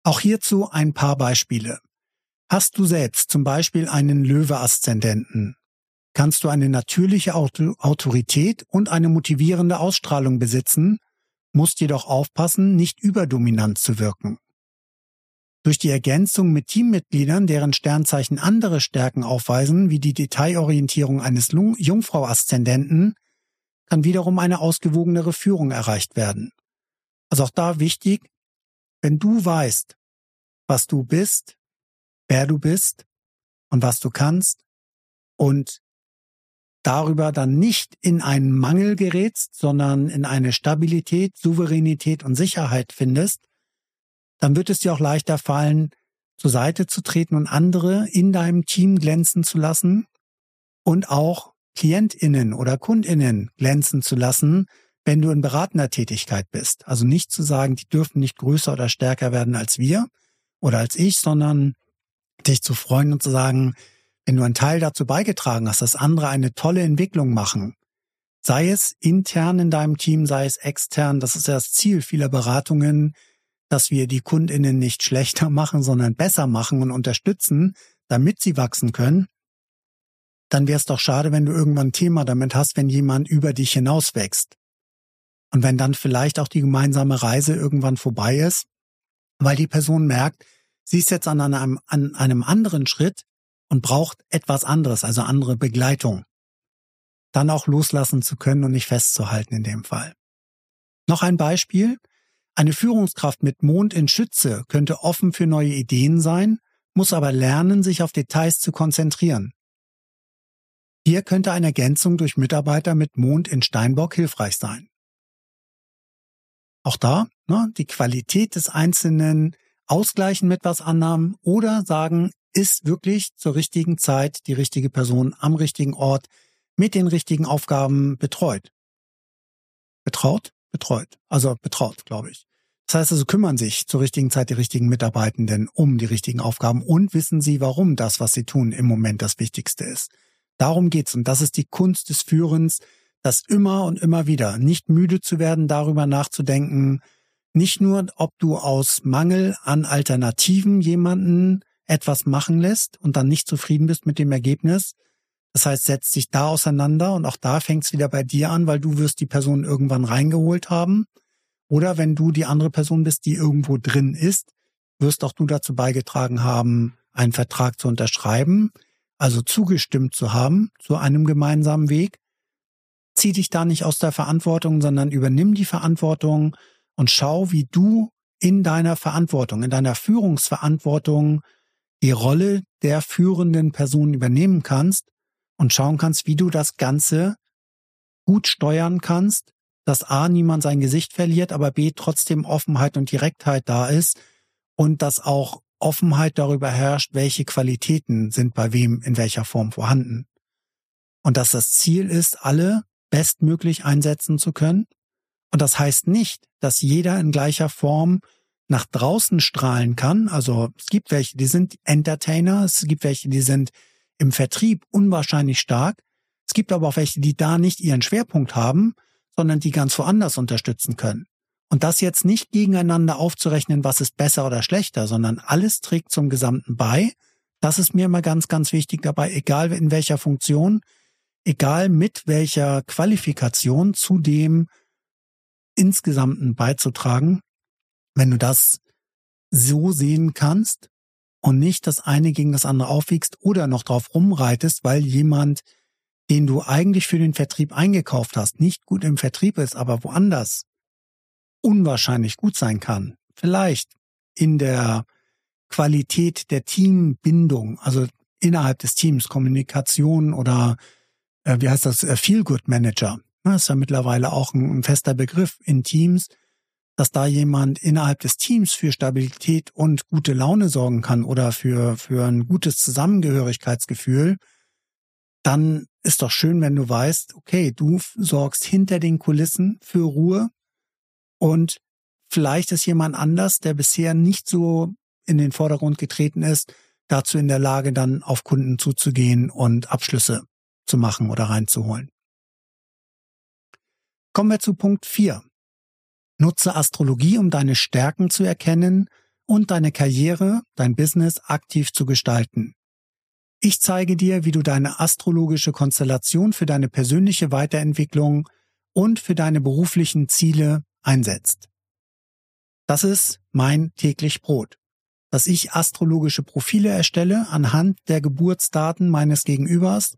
Auch hierzu ein paar Beispiele. Hast du selbst zum Beispiel einen Löwe-Aszendenten, kannst du eine natürliche Autorität und eine motivierende Ausstrahlung besitzen, musst jedoch aufpassen, nicht überdominant zu wirken. Durch die Ergänzung mit Teammitgliedern, deren Sternzeichen andere Stärken aufweisen, wie die Detailorientierung eines Jungfrau-Aszendenten, kann wiederum eine ausgewogenere Führung erreicht werden. Also auch da wichtig, wenn du weißt, was du bist, wer du bist und was du kannst und darüber dann nicht in einen Mangel gerätst, sondern in eine Stabilität, Souveränität und Sicherheit findest, dann wird es dir auch leichter fallen, zur Seite zu treten und andere in deinem Team glänzen zu lassen und auch KlientInnen oder KundInnen glänzen zu lassen, wenn du in beratender Tätigkeit bist. Also nicht zu sagen, die dürfen nicht größer oder stärker werden als wir oder als ich, sondern dich zu freuen und zu sagen, wenn du einen Teil dazu beigetragen hast, dass andere eine tolle Entwicklung machen, sei es intern in deinem Team, sei es extern, das ist ja das Ziel vieler Beratungen, dass wir die Kundinnen nicht schlechter machen, sondern besser machen und unterstützen, damit sie wachsen können, dann wäre es doch schade, wenn du irgendwann ein Thema damit hast, wenn jemand über dich hinaus wächst. Und wenn dann vielleicht auch die gemeinsame Reise irgendwann vorbei ist, weil die Person merkt, sie ist jetzt an einem, an einem anderen Schritt und braucht etwas anderes, also andere Begleitung. Dann auch loslassen zu können und nicht festzuhalten in dem Fall. Noch ein Beispiel. Eine Führungskraft mit Mond in Schütze könnte offen für neue Ideen sein, muss aber lernen, sich auf Details zu konzentrieren. Hier könnte eine Ergänzung durch Mitarbeiter mit Mond in Steinbock hilfreich sein. Auch da, ne, die Qualität des Einzelnen ausgleichen mit was anderem oder sagen, ist wirklich zur richtigen Zeit die richtige Person am richtigen Ort mit den richtigen Aufgaben betreut. Betraut? Betreut. Also betraut, glaube ich. Das heißt also, kümmern sich zur richtigen Zeit die richtigen Mitarbeitenden um die richtigen Aufgaben und wissen sie, warum das, was sie tun, im Moment das Wichtigste ist. Darum geht's. Und das ist die Kunst des Führens, das immer und immer wieder nicht müde zu werden, darüber nachzudenken, nicht nur, ob du aus Mangel an Alternativen jemanden etwas machen lässt und dann nicht zufrieden bist mit dem Ergebnis. Das heißt, setz dich da auseinander und auch da fängt es wieder bei dir an, weil du wirst die Person irgendwann reingeholt haben. Oder wenn du die andere Person bist, die irgendwo drin ist, wirst auch du dazu beigetragen haben, einen Vertrag zu unterschreiben, also zugestimmt zu haben zu einem gemeinsamen Weg zieh dich da nicht aus der Verantwortung, sondern übernimm die Verantwortung und schau, wie du in deiner Verantwortung, in deiner Führungsverantwortung die Rolle der führenden Person übernehmen kannst und schauen kannst, wie du das Ganze gut steuern kannst, dass A, niemand sein Gesicht verliert, aber B, trotzdem Offenheit und Direktheit da ist und dass auch Offenheit darüber herrscht, welche Qualitäten sind bei wem in welcher Form vorhanden. Und dass das Ziel ist, alle bestmöglich einsetzen zu können. Und das heißt nicht, dass jeder in gleicher Form nach draußen strahlen kann. Also es gibt welche, die sind Entertainer, es gibt welche, die sind im Vertrieb unwahrscheinlich stark. Es gibt aber auch welche, die da nicht ihren Schwerpunkt haben, sondern die ganz woanders unterstützen können. Und das jetzt nicht gegeneinander aufzurechnen, was ist besser oder schlechter, sondern alles trägt zum Gesamten bei. Das ist mir immer ganz, ganz wichtig dabei, egal in welcher Funktion egal mit welcher Qualifikation zu dem insgesamten beizutragen, wenn du das so sehen kannst und nicht das eine gegen das andere aufwiegst oder noch drauf rumreitest, weil jemand, den du eigentlich für den Vertrieb eingekauft hast, nicht gut im Vertrieb ist, aber woanders unwahrscheinlich gut sein kann. Vielleicht in der Qualität der Teambindung, also innerhalb des Teams, Kommunikation oder äh, wie heißt das, äh, Feel-Good Manager. Das ist ja mittlerweile auch ein, ein fester Begriff in Teams, dass da jemand innerhalb des Teams für Stabilität und gute Laune sorgen kann oder für, für ein gutes Zusammengehörigkeitsgefühl, dann ist doch schön, wenn du weißt, okay, du sorgst hinter den Kulissen für Ruhe und vielleicht ist jemand anders, der bisher nicht so in den Vordergrund getreten ist, dazu in der Lage, dann auf Kunden zuzugehen und Abschlüsse zu machen oder reinzuholen. Kommen wir zu Punkt 4. Nutze Astrologie, um deine Stärken zu erkennen und deine Karriere, dein Business aktiv zu gestalten. Ich zeige dir, wie du deine astrologische Konstellation für deine persönliche Weiterentwicklung und für deine beruflichen Ziele einsetzt. Das ist mein täglich Brot, dass ich astrologische Profile erstelle anhand der Geburtsdaten meines Gegenübers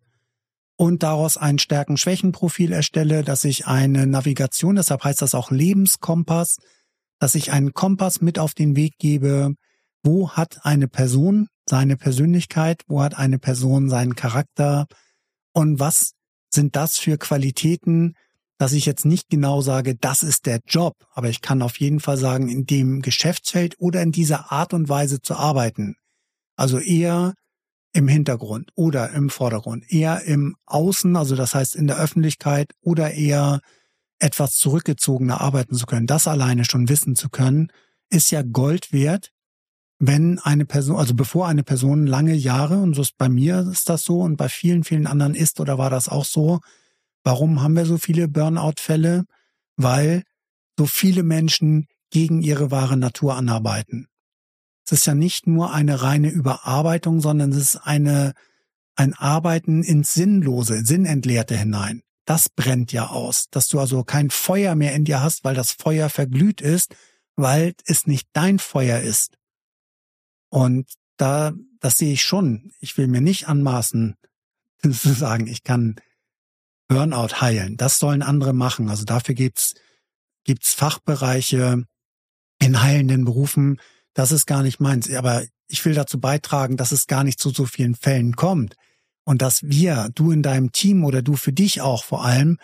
und daraus ein Stärken-Schwächen-Profil erstelle, dass ich eine Navigation, deshalb heißt das auch Lebenskompass, dass ich einen Kompass mit auf den Weg gebe, wo hat eine Person seine Persönlichkeit, wo hat eine Person seinen Charakter und was sind das für Qualitäten, dass ich jetzt nicht genau sage, das ist der Job, aber ich kann auf jeden Fall sagen, in dem Geschäftsfeld oder in dieser Art und Weise zu arbeiten. Also eher im Hintergrund oder im Vordergrund, eher im Außen, also das heißt in der Öffentlichkeit oder eher etwas zurückgezogener arbeiten zu können, das alleine schon wissen zu können, ist ja Gold wert, wenn eine Person, also bevor eine Person lange Jahre, und so ist bei mir ist das so und bei vielen, vielen anderen ist oder war das auch so, warum haben wir so viele Burnout-Fälle? Weil so viele Menschen gegen ihre wahre Natur anarbeiten. Es ist ja nicht nur eine reine Überarbeitung, sondern es ist eine, ein Arbeiten ins Sinnlose, Sinnentleerte hinein. Das brennt ja aus, dass du also kein Feuer mehr in dir hast, weil das Feuer verglüht ist, weil es nicht dein Feuer ist. Und da, das sehe ich schon. Ich will mir nicht anmaßen, zu sagen, ich kann Burnout heilen. Das sollen andere machen. Also dafür gibt's, gibt's Fachbereiche in heilenden Berufen, das ist gar nicht meins. Aber ich will dazu beitragen, dass es gar nicht zu so vielen Fällen kommt. Und dass wir, du in deinem Team oder du für dich auch vor allem,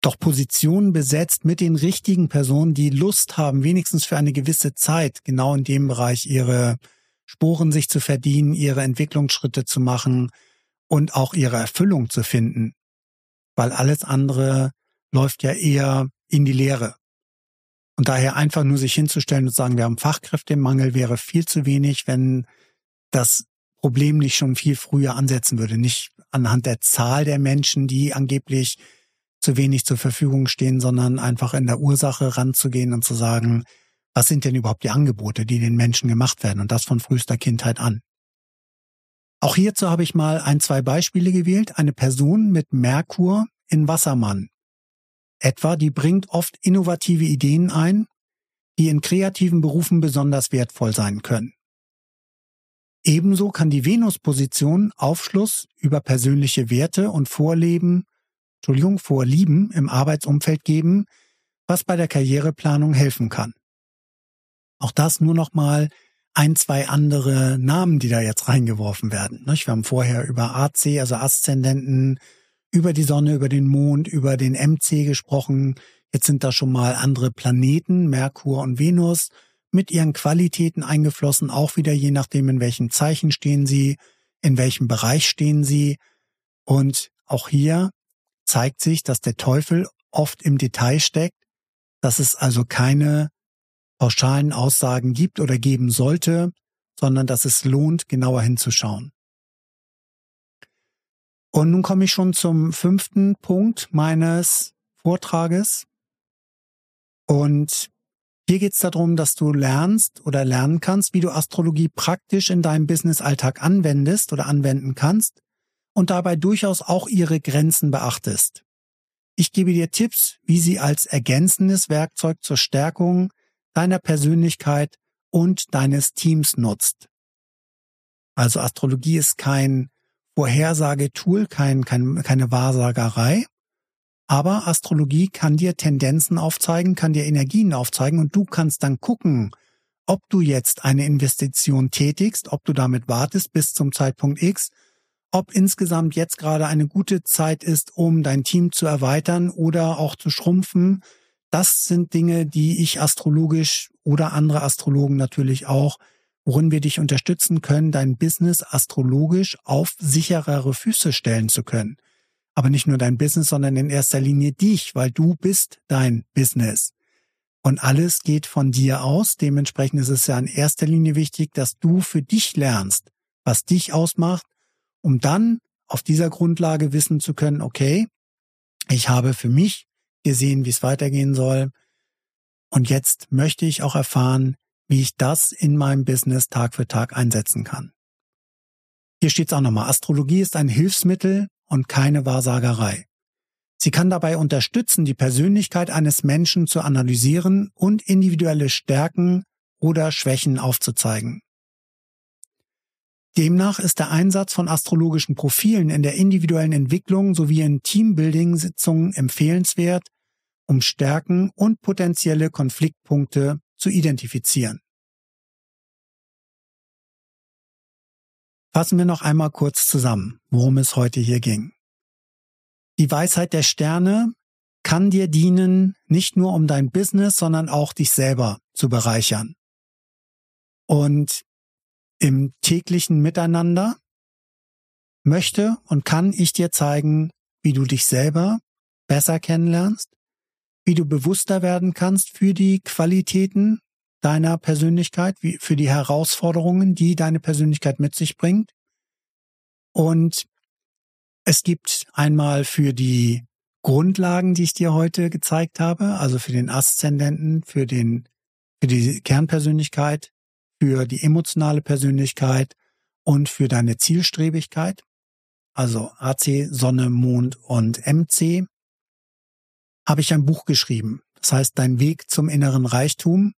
doch Positionen besetzt mit den richtigen Personen, die Lust haben, wenigstens für eine gewisse Zeit genau in dem Bereich ihre Sporen sich zu verdienen, ihre Entwicklungsschritte zu machen und auch ihre Erfüllung zu finden. Weil alles andere läuft ja eher in die Leere. Und daher einfach nur sich hinzustellen und sagen, wir haben Fachkräftemangel, wäre viel zu wenig, wenn das Problem nicht schon viel früher ansetzen würde. Nicht anhand der Zahl der Menschen, die angeblich zu wenig zur Verfügung stehen, sondern einfach in der Ursache ranzugehen und zu sagen, was sind denn überhaupt die Angebote, die den Menschen gemacht werden und das von frühester Kindheit an. Auch hierzu habe ich mal ein, zwei Beispiele gewählt. Eine Person mit Merkur in Wassermann etwa, die bringt oft innovative Ideen ein, die in kreativen Berufen besonders wertvoll sein können. Ebenso kann die Venus-Position Aufschluss über persönliche Werte und Vorleben, Entschuldigung, Vorlieben im Arbeitsumfeld geben, was bei der Karriereplanung helfen kann. Auch das nur noch mal ein, zwei andere Namen, die da jetzt reingeworfen werden. Wir haben vorher über AC, also Aszendenten, über die Sonne, über den Mond, über den MC gesprochen. Jetzt sind da schon mal andere Planeten, Merkur und Venus, mit ihren Qualitäten eingeflossen, auch wieder je nachdem, in welchem Zeichen stehen sie, in welchem Bereich stehen sie. Und auch hier zeigt sich, dass der Teufel oft im Detail steckt, dass es also keine pauschalen Aussagen gibt oder geben sollte, sondern dass es lohnt, genauer hinzuschauen. Und nun komme ich schon zum fünften Punkt meines Vortrages. Und hier geht es darum, dass du lernst oder lernen kannst, wie du Astrologie praktisch in deinem Business-Alltag anwendest oder anwenden kannst und dabei durchaus auch ihre Grenzen beachtest. Ich gebe dir Tipps, wie sie als ergänzendes Werkzeug zur Stärkung deiner Persönlichkeit und deines Teams nutzt. Also Astrologie ist kein Vorhersagetool, kein, kein, keine Wahrsagerei. Aber Astrologie kann dir Tendenzen aufzeigen, kann dir Energien aufzeigen und du kannst dann gucken, ob du jetzt eine Investition tätigst, ob du damit wartest bis zum Zeitpunkt X, ob insgesamt jetzt gerade eine gute Zeit ist, um dein Team zu erweitern oder auch zu schrumpfen. Das sind Dinge, die ich astrologisch oder andere Astrologen natürlich auch worin wir dich unterstützen können, dein Business astrologisch auf sicherere Füße stellen zu können. Aber nicht nur dein Business, sondern in erster Linie dich, weil du bist dein Business. Und alles geht von dir aus. Dementsprechend ist es ja in erster Linie wichtig, dass du für dich lernst, was dich ausmacht, um dann auf dieser Grundlage wissen zu können, okay, ich habe für mich gesehen, wie es weitergehen soll. Und jetzt möchte ich auch erfahren, wie ich das in meinem Business Tag für Tag einsetzen kann. Hier steht es auch nochmal, Astrologie ist ein Hilfsmittel und keine Wahrsagerei. Sie kann dabei unterstützen, die Persönlichkeit eines Menschen zu analysieren und individuelle Stärken oder Schwächen aufzuzeigen. Demnach ist der Einsatz von astrologischen Profilen in der individuellen Entwicklung sowie in Teambuilding-Sitzungen empfehlenswert, um Stärken und potenzielle Konfliktpunkte zu identifizieren. Fassen wir noch einmal kurz zusammen, worum es heute hier ging. Die Weisheit der Sterne kann dir dienen, nicht nur um dein Business, sondern auch dich selber zu bereichern. Und im täglichen Miteinander, möchte und kann ich dir zeigen, wie du dich selber besser kennenlernst, wie du bewusster werden kannst für die Qualitäten deiner Persönlichkeit, wie für die Herausforderungen, die deine Persönlichkeit mit sich bringt. Und es gibt einmal für die Grundlagen, die ich dir heute gezeigt habe, also für den Aszendenten, für den, für die Kernpersönlichkeit, für die emotionale Persönlichkeit und für deine Zielstrebigkeit, also AC, Sonne, Mond und MC, habe ich ein Buch geschrieben. Das heißt, Dein Weg zum inneren Reichtum.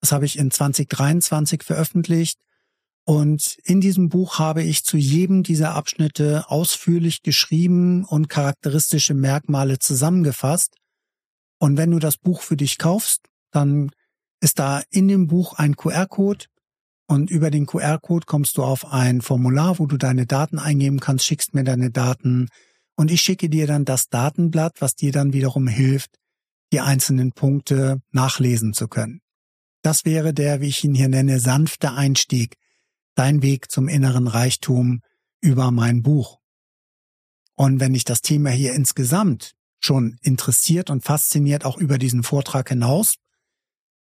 Das habe ich in 2023 veröffentlicht. Und in diesem Buch habe ich zu jedem dieser Abschnitte ausführlich geschrieben und charakteristische Merkmale zusammengefasst. Und wenn du das Buch für dich kaufst, dann ist da in dem Buch ein QR-Code und über den QR-Code kommst du auf ein Formular, wo du deine Daten eingeben kannst, schickst mir deine Daten und ich schicke dir dann das Datenblatt, was dir dann wiederum hilft, die einzelnen Punkte nachlesen zu können. Das wäre der, wie ich ihn hier nenne, sanfte Einstieg, dein Weg zum inneren Reichtum über mein Buch. Und wenn dich das Thema hier insgesamt schon interessiert und fasziniert, auch über diesen Vortrag hinaus,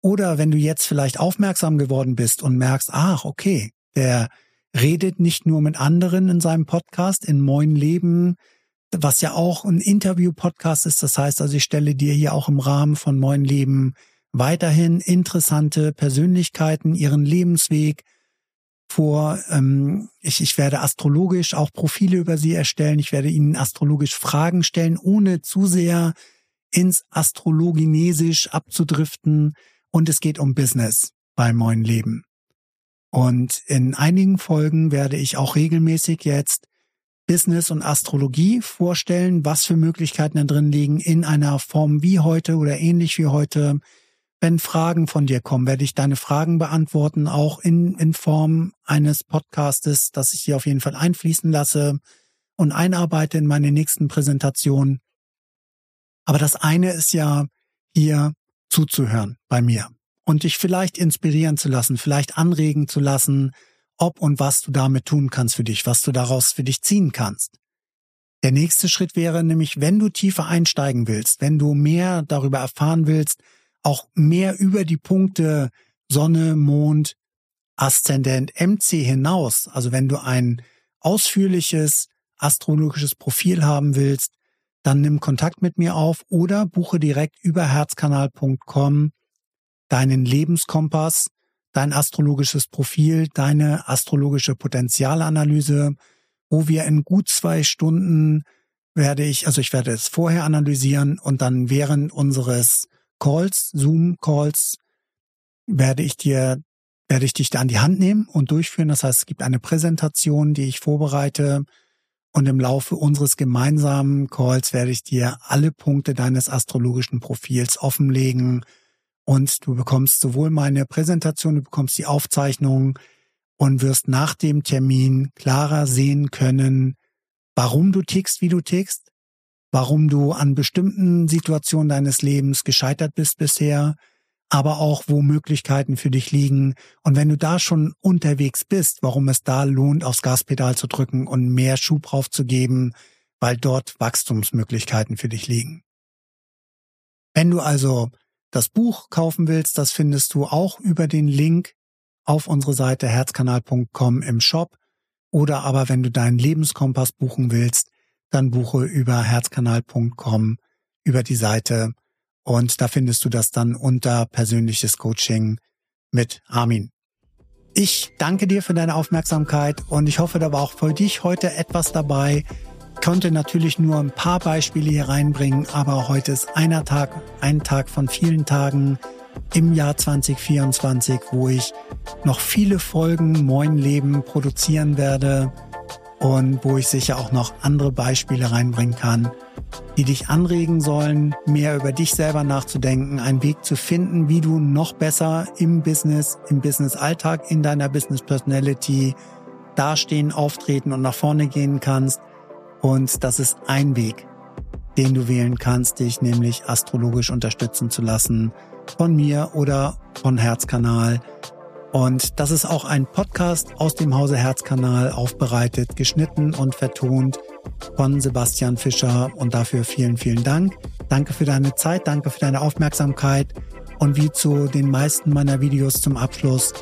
oder wenn du jetzt vielleicht aufmerksam geworden bist und merkst, ach, okay, der redet nicht nur mit anderen in seinem Podcast in Moin Leben, was ja auch ein Interview-Podcast ist. Das heißt also, ich stelle dir hier auch im Rahmen von Moin Leben weiterhin interessante Persönlichkeiten, ihren Lebensweg vor. Ähm, ich, ich werde astrologisch auch Profile über sie erstellen. Ich werde ihnen astrologisch Fragen stellen, ohne zu sehr ins Astrologinesisch abzudriften und es geht um Business bei Moin Leben. Und in einigen Folgen werde ich auch regelmäßig jetzt Business und Astrologie vorstellen, was für Möglichkeiten da drin liegen in einer Form wie heute oder ähnlich wie heute. Wenn Fragen von dir kommen, werde ich deine Fragen beantworten, auch in, in Form eines Podcastes, das ich hier auf jeden Fall einfließen lasse und einarbeite in meine nächsten Präsentationen. Aber das eine ist ja hier zuzuhören bei mir und dich vielleicht inspirieren zu lassen, vielleicht anregen zu lassen, ob und was du damit tun kannst für dich, was du daraus für dich ziehen kannst. Der nächste Schritt wäre nämlich, wenn du tiefer einsteigen willst, wenn du mehr darüber erfahren willst, auch mehr über die Punkte Sonne, Mond, Aszendent, MC hinaus, also wenn du ein ausführliches astrologisches Profil haben willst, dann nimm Kontakt mit mir auf oder buche direkt über herzkanal.com deinen Lebenskompass, dein astrologisches Profil, deine astrologische Potenzialanalyse, wo wir in gut zwei Stunden werde ich, also ich werde es vorher analysieren und dann während unseres Calls, Zoom-Calls, werde ich dir, werde ich dich da an die Hand nehmen und durchführen. Das heißt, es gibt eine Präsentation, die ich vorbereite, und im Laufe unseres gemeinsamen Calls werde ich dir alle Punkte deines astrologischen Profils offenlegen und du bekommst sowohl meine Präsentation, du bekommst die Aufzeichnung und wirst nach dem Termin klarer sehen können, warum du tickst, wie du tickst, warum du an bestimmten Situationen deines Lebens gescheitert bist bisher, aber auch wo Möglichkeiten für dich liegen. Und wenn du da schon unterwegs bist, warum es da lohnt, aufs Gaspedal zu drücken und mehr Schub draufzugeben, weil dort Wachstumsmöglichkeiten für dich liegen. Wenn du also das Buch kaufen willst, das findest du auch über den Link auf unsere Seite herzkanal.com im Shop. Oder aber wenn du deinen Lebenskompass buchen willst, dann buche über herzkanal.com über die Seite und da findest du das dann unter persönliches Coaching mit Armin. Ich danke dir für deine Aufmerksamkeit und ich hoffe, da war auch für dich heute etwas dabei. Ich konnte natürlich nur ein paar Beispiele hier reinbringen, aber heute ist einer Tag, ein Tag von vielen Tagen im Jahr 2024, wo ich noch viele Folgen Moin Leben produzieren werde und wo ich sicher auch noch andere Beispiele reinbringen kann, die dich anregen sollen, mehr über dich selber nachzudenken, einen Weg zu finden, wie du noch besser im Business, im Business-Alltag, in deiner Business-Personality dastehen, auftreten und nach vorne gehen kannst. Und das ist ein Weg, den du wählen kannst, dich nämlich astrologisch unterstützen zu lassen von mir oder von Herzkanal Und das ist auch ein Podcast aus dem Hause Herzkanal aufbereitet, geschnitten und vertont von Sebastian Fischer. Und dafür vielen, vielen Dank. Danke für deine Zeit, danke für deine Aufmerksamkeit. Und wie zu den meisten meiner Videos zum Abschluss,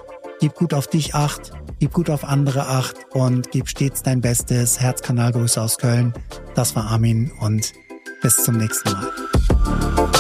gib gut auf dich acht, gib gut auf andere acht und gib stets dein Bestes. Herzkanalgrüße aus Köln. Das war Armin und bis zum nächsten Mal.